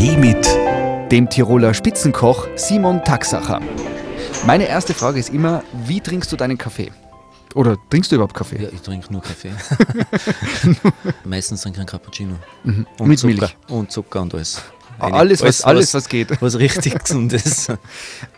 Kaffee mit dem Tiroler Spitzenkoch Simon Taxacher. Meine erste Frage ist immer, wie trinkst du deinen Kaffee? Oder trinkst du überhaupt Kaffee? Ja, ich trinke nur Kaffee. Meistens trinke ich einen Cappuccino. Mhm. Und Mit Zucker. Milch. Und Zucker und alles. Alles, was, alles, was geht. Was richtig gesund ist.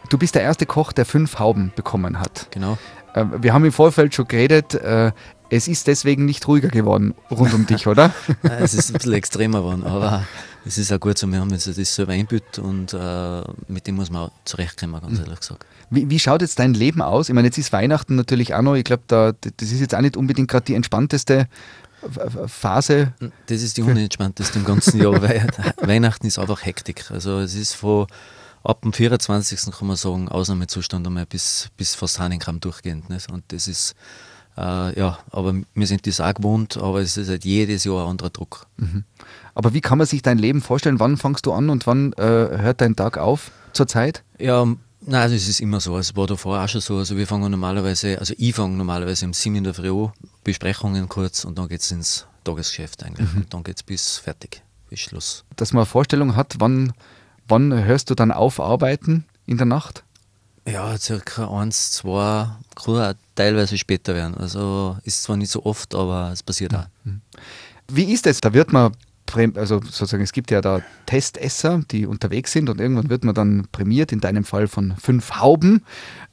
Du bist der erste Koch, der fünf Hauben bekommen hat. Genau. Äh, Wir haben im Vorfeld schon geredet, äh, es ist deswegen nicht ruhiger geworden rund um dich, oder? Ja, Es ist ein bisschen extremer geworden, aber es ist auch gut so. Wir haben jetzt das selber eingebüht und äh, mit dem muss man auch zurechtkommen, ganz ehrlich gesagt. Wie, wie schaut jetzt dein Leben aus? Ich meine, jetzt ist Weihnachten natürlich auch noch, ich glaube, da, das ist jetzt auch nicht unbedingt gerade die entspannteste Phase. Das ist die unentspannteste im ganzen Jahr, weil Weihnachten ist einfach Hektik. Also es ist von ab dem 24. kann man sagen, Ausnahmezustand einmal bis, bis fast Hahnenkamm durchgehend. Nicht? Und das ist, äh, ja, aber wir sind das auch gewohnt, aber es ist halt jedes Jahr ein anderer Druck. Aber wie kann man sich dein Leben vorstellen? Wann fangst du an und wann äh, hört dein Tag auf zurzeit? Ja, nein, also es ist immer so. Es war davor auch schon so. Also wir fangen normalerweise, also ich fange normalerweise um 7 in der Früh an, Besprechungen kurz und dann geht es ins Tagesgeschäft eigentlich. Und dann geht es bis fertig, bis Schluss. Dass man eine Vorstellung hat, wann, wann hörst du dann auf arbeiten in der Nacht? Ja, circa eins, zwei, kann auch teilweise später werden. Also ist zwar nicht so oft, aber es passiert auch. Wie ist es? Da wird man, also sozusagen, es gibt ja da Testesser, die unterwegs sind und irgendwann wird man dann prämiert, in deinem Fall von fünf Hauben.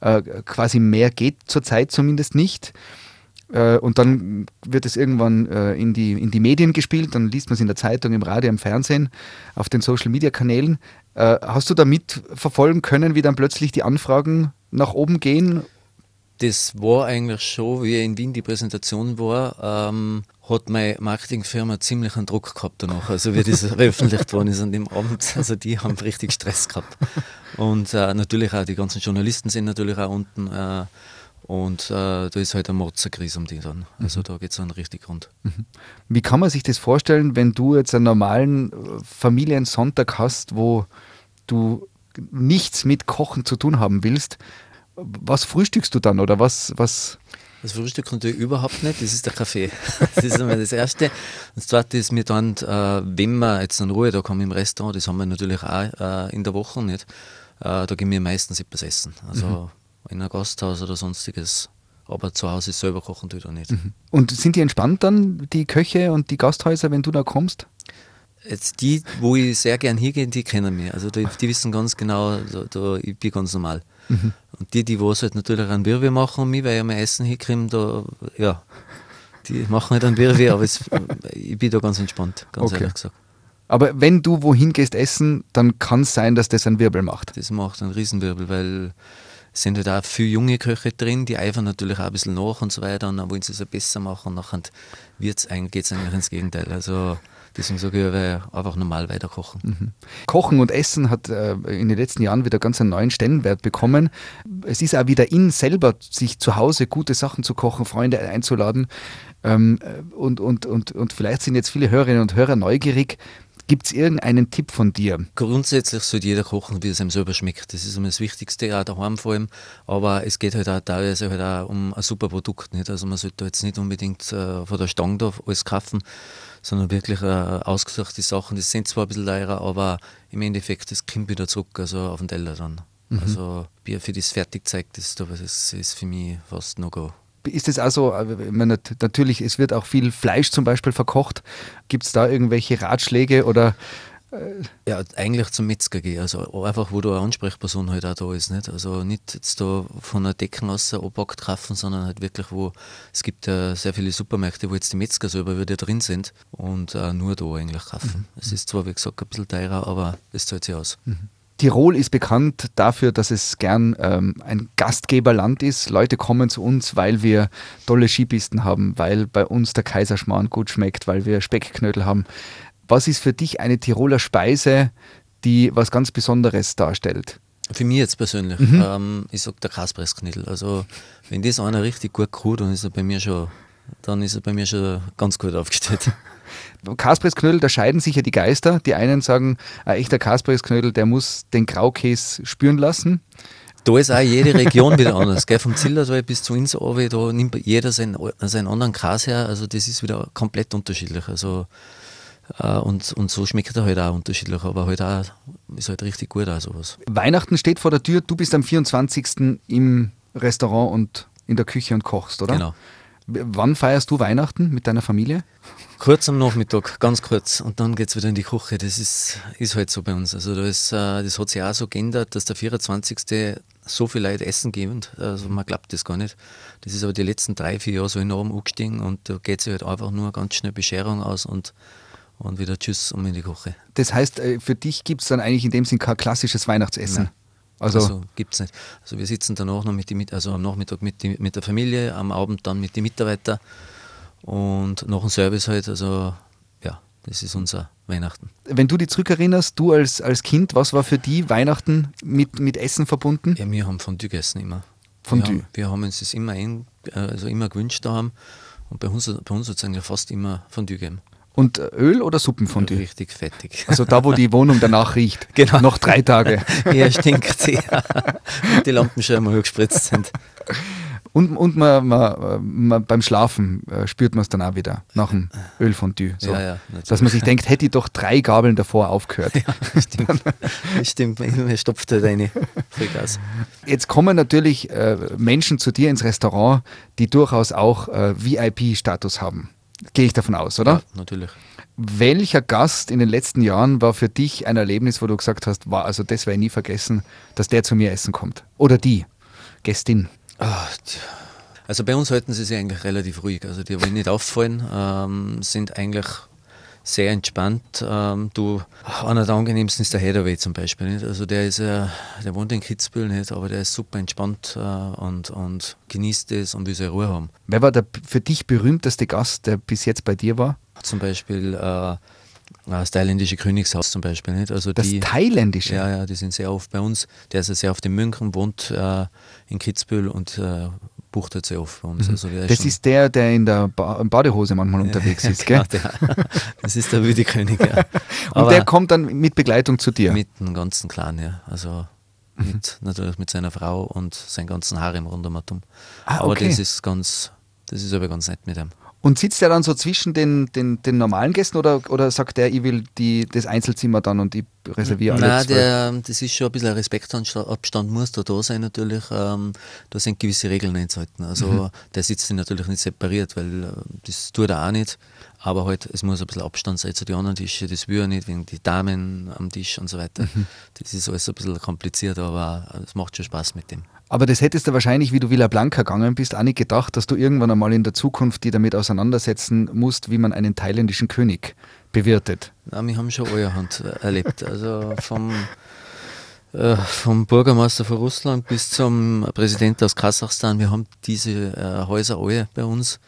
Äh, quasi mehr geht zurzeit zumindest nicht. Äh, und dann wird es irgendwann äh, in, die, in die Medien gespielt, dann liest man es in der Zeitung, im Radio, im Fernsehen, auf den Social-Media-Kanälen. Äh, hast du da mitverfolgen können, wie dann plötzlich die Anfragen nach oben gehen? Das war eigentlich schon, wie in Wien die Präsentation war, ähm, hat meine Marketingfirma ziemlich einen Druck gehabt danach. Also wie das veröffentlicht worden ist an dem Abend. Also die haben richtig Stress gehabt. Und äh, natürlich auch die ganzen Journalisten sind natürlich auch unten. Äh, und äh, da ist halt eine Motzerkrise um die dann. Also da geht es dann richtig rund. Wie kann man sich das vorstellen, wenn du jetzt einen normalen äh, Familiensonntag hast, wo du nichts mit Kochen zu tun haben willst? Was frühstückst du dann oder was, was Das Frühstück natürlich überhaupt nicht, das ist der Kaffee. Das ist einmal das Erste. Das Zweite ist mir dann, äh, wenn wir jetzt einen Ruhetag haben im Restaurant, das haben wir natürlich auch äh, in der Woche nicht, äh, da gehen wir meistens etwas essen. Also in ein Gasthaus oder sonstiges. Aber zu Hause selber kochen tue ich da nicht. und sind die entspannt dann, die Köche und die Gasthäuser, wenn du da kommst? Jetzt die, wo ich sehr gern hingehe, die kennen mich. Also die, die wissen ganz genau, da, da, ich bin ganz normal. Und die, die was halt natürlich einen Wirbel machen um mich, weil ich mein Essen hinkriege, da, ja, die machen halt einen Wirbel, aber es, ich bin da ganz entspannt, ganz Okay. ehrlich gesagt. Aber wenn du wohin gehst essen, dann kann es sein, dass das einen Wirbel macht. Das macht einen Riesenwirbel, weil es sind halt auch viele junge Köche drin, die eifern natürlich auch ein bisschen nach und so weiter und dann wollen sie es ja besser machen und nachher geht es eigentlich ins Gegenteil. Also deswegen sage ich, weil einfach normal weiterkochen. Kochen und Essen hat äh, in den letzten Jahren wieder ganz einen neuen Stellenwert bekommen. Es ist auch wieder in selber, sich zu Hause gute Sachen zu kochen, Freunde einzuladen. Ähm, äh, und, und, und, und vielleicht sind jetzt viele Hörerinnen und Hörer neugierig. Gibt es irgendeinen Tipp von dir? Grundsätzlich sollte jeder kochen, wie es einem selber schmeckt. Das ist immer das Wichtigste, auch daheim vor allem. Aber es geht halt auch teilweise halt auch um ein super Produkt. Nicht? Also man sollte da jetzt nicht unbedingt äh, von der Stange da alles kaufen, sondern wirklich äh, ausgesuchte Sachen. Das sind zwar ein bisschen teurer, aber im Endeffekt, das kommt wieder zurück, also auf den Teller dann. Also Bier für das Fertigzeug, das, das ist für mich fast No-Go. Ist es also, nat- natürlich, es wird auch viel Fleisch zum Beispiel verkocht. Gibt es da irgendwelche Ratschläge oder Ja, eigentlich zum Metzger gehen. Also einfach, wo da eine Ansprechperson halt auch da ist. Nicht? Also nicht jetzt da von einer Decken aus abpackt kaufen, sondern halt wirklich, wo es gibt ja sehr viele Supermärkte, wo jetzt die Metzger selber wieder drin sind und äh, nur da eigentlich kaufen. Es ist zwar, wie gesagt, ein bisschen teurer, aber es zahlt sich aus. Tirol ist bekannt dafür, dass es gern ähm, ein Gastgeberland ist. Leute kommen zu uns, weil wir tolle Skipisten haben, weil bei uns der Kaiserschmarrn gut schmeckt, weil wir Speckknödel haben. Was ist für dich eine Tiroler Speise, die was ganz Besonderes darstellt? Für mich jetzt persönlich, ähm, ich sag der Kaspressknödel. Also wenn das einer richtig gut kann, dann ist er bei mir schon, dann ist er bei mir schon ganz gut aufgestellt. Kaspressknödel, da scheiden sich ja die Geister. Die einen sagen, ein echter Kaspressknödel, der muss den Graukäse spüren lassen. Da ist auch jede Region wieder anders. Gell? Vom Zillertal bis zu runter, da nimmt jeder seinen, seinen anderen Käse her. Also das ist wieder komplett unterschiedlich. Also Äh, und, und so schmeckt er halt auch unterschiedlich, aber halt auch, ist halt richtig gut auch sowas. Weihnachten steht vor der Tür, du bist am 24. im Restaurant und in der Küche und kochst, oder? Genau. Wann feierst du Weihnachten mit deiner Familie? Kurz am Nachmittag, ganz kurz. Und dann geht es wieder in die Küche. Das ist, ist halt so bei uns. Also da ist, äh, das hat sich auch so geändert, dass der 24. so viel Leute essen geben. Also man glaubt das gar nicht. Das ist aber die letzten drei, vier Jahre so enorm angestiegen und da geht sich halt einfach nur ganz schnell Bescherung aus und, und wieder Tschüss um in die Küche. Das heißt, äh, für dich gibt es dann eigentlich in dem Sinn kein klassisches Weihnachtsessen? Nein. Also, also gibt es nicht. Also wir sitzen danach noch mit die, also am Nachmittag mit, die, mit der Familie, am Abend dann mit den Mitarbeitern und nach dem Service halt. Also ja, das ist unser Weihnachten. Wenn du dich zurückerinnerst, du als, als Kind, was war für die Weihnachten mit, mit Essen verbunden? Ja, wir haben Fondue gegessen immer. Fondue? Wir haben, wir haben uns das immer, ein, also immer gewünscht haben und bei uns, bei uns hat es eigentlich fast immer Fondue gegeben. Und Öl oder Suppenfondue? Richtig fettig. Also da, wo die Wohnung danach riecht. Genau. Noch drei Tage. ja, stinkt sie. und die Lampen schon einmal gespritzt sind. Und, und man, man, man beim Schlafen äh, spürt man es dann auch wieder nach dem Ölfondue. So. Ja, ja, Dass man sich denkt, hätte ich doch drei Gabeln davor aufgehört. Ja, stimmt. stimmt, man stopft halt eine Vollgas. Jetzt kommen natürlich äh, Menschen zu dir ins Restaurant, die durchaus auch äh, VIP-Status haben. Gehe ich davon aus, oder? Ja, natürlich. Welcher Gast in den letzten Jahren war für dich ein Erlebnis, wo du gesagt hast, war, also das werde ich nie vergessen, dass der zu mir essen kommt? Oder die Gästin? Also bei uns halten sie sich eigentlich relativ ruhig. Also die wollen nicht auffallen, ähm, sind eigentlich sehr entspannt. Ähm, du, einer der angenehmsten ist der Heatherway zum Beispiel. Nicht? Also der ist äh, der wohnt in Kitzbühel nicht, aber der ist super entspannt äh, und, und genießt es und will seine Ruhe haben. Wer war der für dich berühmteste Gast, der bis jetzt bei dir war? Zum Beispiel äh, das thailändische Königshaus zum Beispiel. Nicht? Also das die, thailändische? Ja, ja, die sind sehr oft bei uns. Der ist ja sehr oft in München, wohnt äh, in Kitzbühel und äh, bucht sehr oft bei uns. Mhm. Also das ist der, der in der ba Badehose manchmal unterwegs ist, genau, gell? Der, das ist der wilde König, ja. Und der kommt dann mit Begleitung zu dir? Mit dem ganzen Clan, ja. Also mit, natürlich mit seiner Frau und seinem ganzen Harem rund um Atom. Ah, Aber okay. das ist ganz, das ist aber ganz nett mit ihm. Und sitzt der dann so zwischen den, den, den normalen Gästen oder, oder sagt der, ich will die, das Einzelzimmer dann und ich reserviere alle Nein, der, das ist schon ein bisschen ein Respektabstand muss da da sein natürlich. Ähm, da sind gewisse Regeln einzuhalten. Also Mhm. der sitzt natürlich nicht separiert, weil äh, das tut er auch nicht. Aber halt, es muss ein bisschen Abstand sein zu den anderen Tischen. Das will er nicht, wegen die Damen am Tisch und so weiter. Mhm. Das ist alles ein bisschen kompliziert, aber es macht schon Spaß mit dem. Aber das hättest du wahrscheinlich, wie du Villa Blanca gegangen bist, auch nicht gedacht, dass du irgendwann einmal in der Zukunft die damit auseinandersetzen musst, wie man einen thailändischen König bewirtet. Na, wir haben schon allerhand erlebt. Also vom, äh, vom Bürgermeister von Russland bis zum Präsidenten aus Kasachstan. Wir haben diese äh, Häuser alle bei uns.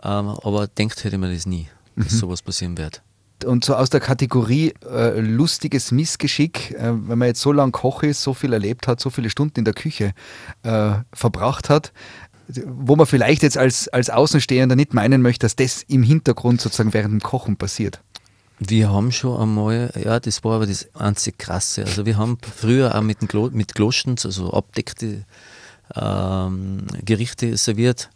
Ähm, aber denkt hätte man das nie, dass sowas passieren wird. Und so aus der Kategorie äh, lustiges Missgeschick, äh, wenn man jetzt so lange Koch ist, so viel erlebt hat, so viele Stunden in der Küche äh, verbracht hat, wo man vielleicht jetzt als, als Außenstehender nicht meinen möchte, dass das im Hintergrund sozusagen während dem Kochen passiert. Wir haben schon einmal, ja, das war aber das einzig Krasse. Also wir haben früher auch mit, Klo, mit Kloschens, also abdeckte ähm, Gerichte serviert.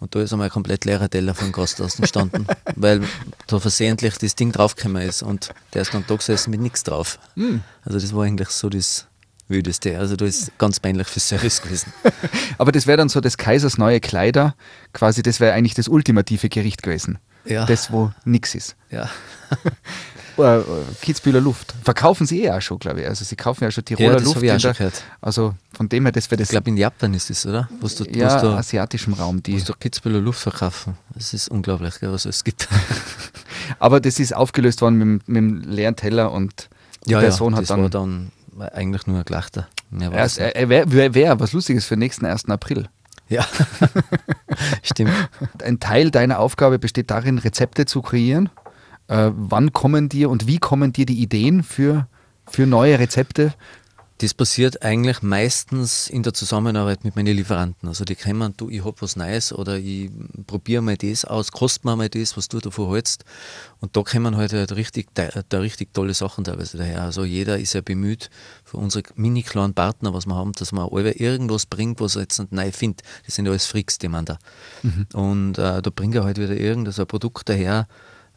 Und da ist einmal ein komplett leerer Teller von Gast ausgestanden, weil da versehentlich das Ding draufgekommen ist und der ist dann da gesessen mit nichts drauf. Also das war eigentlich so das Wildeste. Also da ist ganz peinlich für Service gewesen. Aber das wäre dann so des Kaisers neue Kleider, quasi das wäre eigentlich das ultimative Gericht gewesen. Ja. Das, wo nichts ist. Ja. Äh, Kitzbühler Luft. Verkaufen sie eh auch schon, glaube ich. Also sie kaufen ja schon Tiroler Ja, das Luft. ich auch schon gehört. Also von dem her, das wäre Ich das glaube in Japan ist das, oder? Was du, ja, was du, asiatischem Raum. Die. du Kitzbüheler Luft verkaufen. Das ist unglaublich, gell, was es gibt. Aber das ist aufgelöst worden mit, dem- mit dem leeren Teller und die Person hat das dann. war dann eigentlich nur ein Gelachter. Er, es er, er wäre wär, wär was Lustiges für den nächsten 1. April. Ja, stimmt. Ein Teil deiner Aufgabe besteht darin, Rezepte zu kreieren. Äh, wann kommen dir und wie kommen dir die Ideen für, für neue Rezepte? Das passiert eigentlich meistens in der Zusammenarbeit mit meinen Lieferanten. Also die kommen, du, ich habe was Neues oder ich probiere mal das aus, kost mir mal das, was du davon hältst. Und da kommen halt, halt richtig, da, richtig tolle Sachen teilweise daher. Also jeder ist ja bemüht, für unsere mini kleinen Partner, was wir haben, dass man alle irgendwas bringt, was er jetzt nicht neu findet. Das sind alles Freaks, die man da. Und äh, da bringt er halt wieder irgendein so Produkt daher,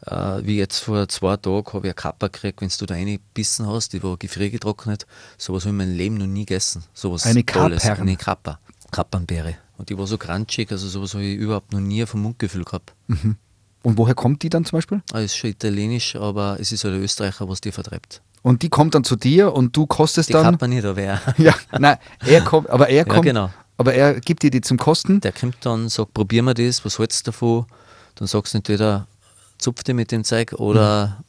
äh, wie jetzt vor zwei Tagen habe ich eine Kappa gekriegt, wenn du da reingebissen hast, die war gefriergetrocknet. Sowas habe ich in meinem Leben noch nie gegessen. Sowas eine Kappa? Eine Kappa. Kappenbeere. Und die war so crunchig, also sowas habe ich überhaupt noch nie vom Mundgefühl gehabt. Mhm. Und woher kommt die dann zum Beispiel? Ah, ist schon italienisch, aber es ist halt ein Österreicher, was die vertreibt. Und die kommt dann zu dir und du kostest die dann. Kappa nicht, aber er. ja, nein, er kommt, aber er kommt. Ja, genau. Aber er gibt dir die zum Kosten. Der kommt dann, sagt, probieren wir das, was hältst du davon? Dann sagst du entweder, zupf dir mit dem Zeug oder mhm.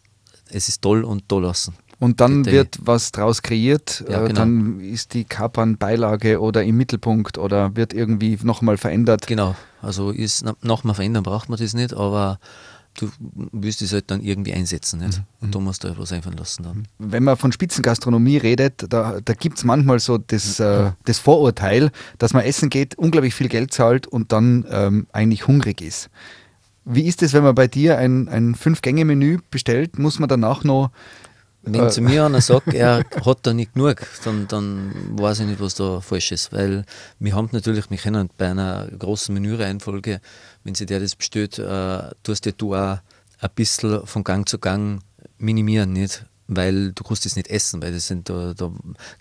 es ist toll und toll lassen. Und dann wird was draus kreiert, ja, äh, genau. dann ist die Kapern Beilage oder im Mittelpunkt oder wird irgendwie nochmal verändert. Genau, also ist nochmal verändern braucht man das nicht, aber du willst es halt dann irgendwie einsetzen. Nicht? Mhm. Und da musst du halt was einfallen lassen dann. Wenn man von Spitzengastronomie redet, da, da gibt es manchmal so das, äh, das Vorurteil, dass man essen geht, unglaublich viel Geld zahlt und dann ähm, eigentlich hungrig ist. Wie ist es, wenn man bei dir ein, ein Fünf-Gänge-Menü bestellt? Muss man danach noch. Wenn äh, zu mir einer sagt, er hat da nicht genug, dann, dann weiß ich nicht, was da falsch ist. Weil wir haben natürlich, wir können bei einer großen Menüreihenfolge, wenn sie der das bestellt, äh, tust du auch ein bisschen von Gang zu Gang minimieren, nicht? Weil du kannst das nicht essen, weil das sind, da, da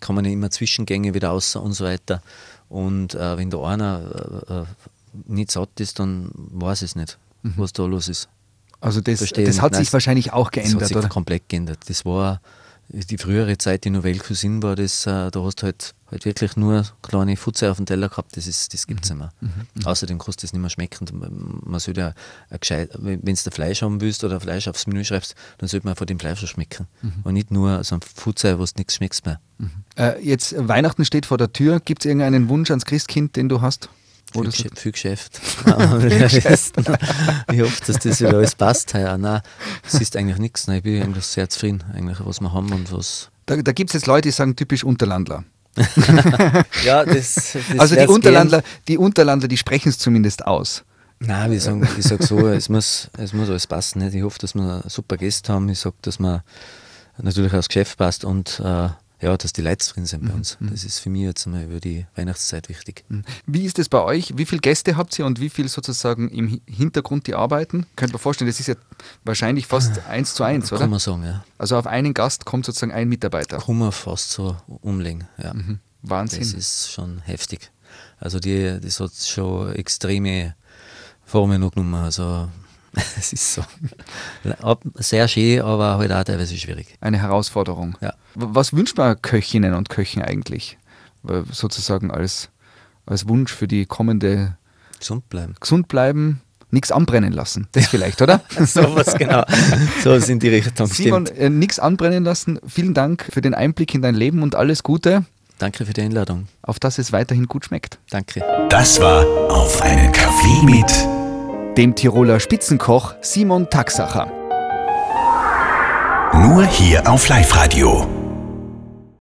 kann man ja immer Zwischengänge wieder außer und so weiter. Und äh, wenn da einer äh, äh nicht satt ist, dann weiß ich es nicht mhm. was da los ist. Also das, das hat sich wahrscheinlich auch geändert, das hat sich oder? komplett geändert. Das war die frühere Zeit, die Nouvelle Cuisine war, das, äh, da hast du halt, halt wirklich nur kleine Futze auf dem Teller gehabt, das, das gibt es mhm. nicht mehr. Mhm. Mhm. Außerdem kannst du das nicht mehr schmecken. Man sollte ja gescheit, wenn du Fleisch haben willst oder Fleisch aufs Menü schreibst, dann sollte man von dem Fleisch schmecken. Mhm. Und nicht nur so ein Futze, wo du nichts schmeckst mehr. Mhm. Äh, jetzt Weihnachten steht vor der Tür. Gibt es irgendeinen Wunsch ans Christkind, den du hast? Viel, Geschäft, viel Geschäft. ich hoffe, dass das wieder alles passt. Ja, nein, es ist eigentlich nichts. Ich bin eigentlich sehr zufrieden, eigentlich, was wir haben und was. Da, da gibt es jetzt Leute, die sagen typisch Unterlandler. ja, das, das Also die Unterlandler, die Unterlandler, die sprechen es zumindest aus. Nein, ich sage sag so, es muss, es muss alles passen. Nicht? Ich hoffe, dass wir super Gäste haben. Ich sage, dass man natürlich auch das Geschäft passt und äh, ja, dass die Leute drin sind bei mhm, uns. Mhm. Das ist für mich jetzt einmal über die Weihnachtszeit wichtig. Mhm. Wie ist es bei euch? Wie viele Gäste habt ihr und wie viel sozusagen im Hintergrund die arbeiten? Könnt ihr vorstellen, das ist ja wahrscheinlich fast ah, eins zu eins, oder? Kann man sagen, ja. Also auf einen Gast kommt sozusagen ein Mitarbeiter. Kann man fast so umlegen, ja. Mhm. Wahnsinn. Das ist schon heftig. Also die, das hat schon extreme Formen genommen. Also es ist so. Sehr schön, aber halt auch teilweise schwierig. Eine Herausforderung. Ja. Was wünscht man Köchinnen und Köchen eigentlich? Sozusagen als, als Wunsch für die kommende. Gesund bleiben. Gesund bleiben, nichts anbrennen lassen. Das vielleicht, oder? so was genau. So sind die Richtung. Simon, äh, nichts anbrennen lassen. Vielen Dank für den Einblick in dein Leben und alles Gute. Danke für die Einladung. Auf dass es weiterhin gut schmeckt. Danke. Das war auf einen Kaffee mit dem Tiroler Spitzenkoch Simon Taxacher. Nur hier auf Live-Radio.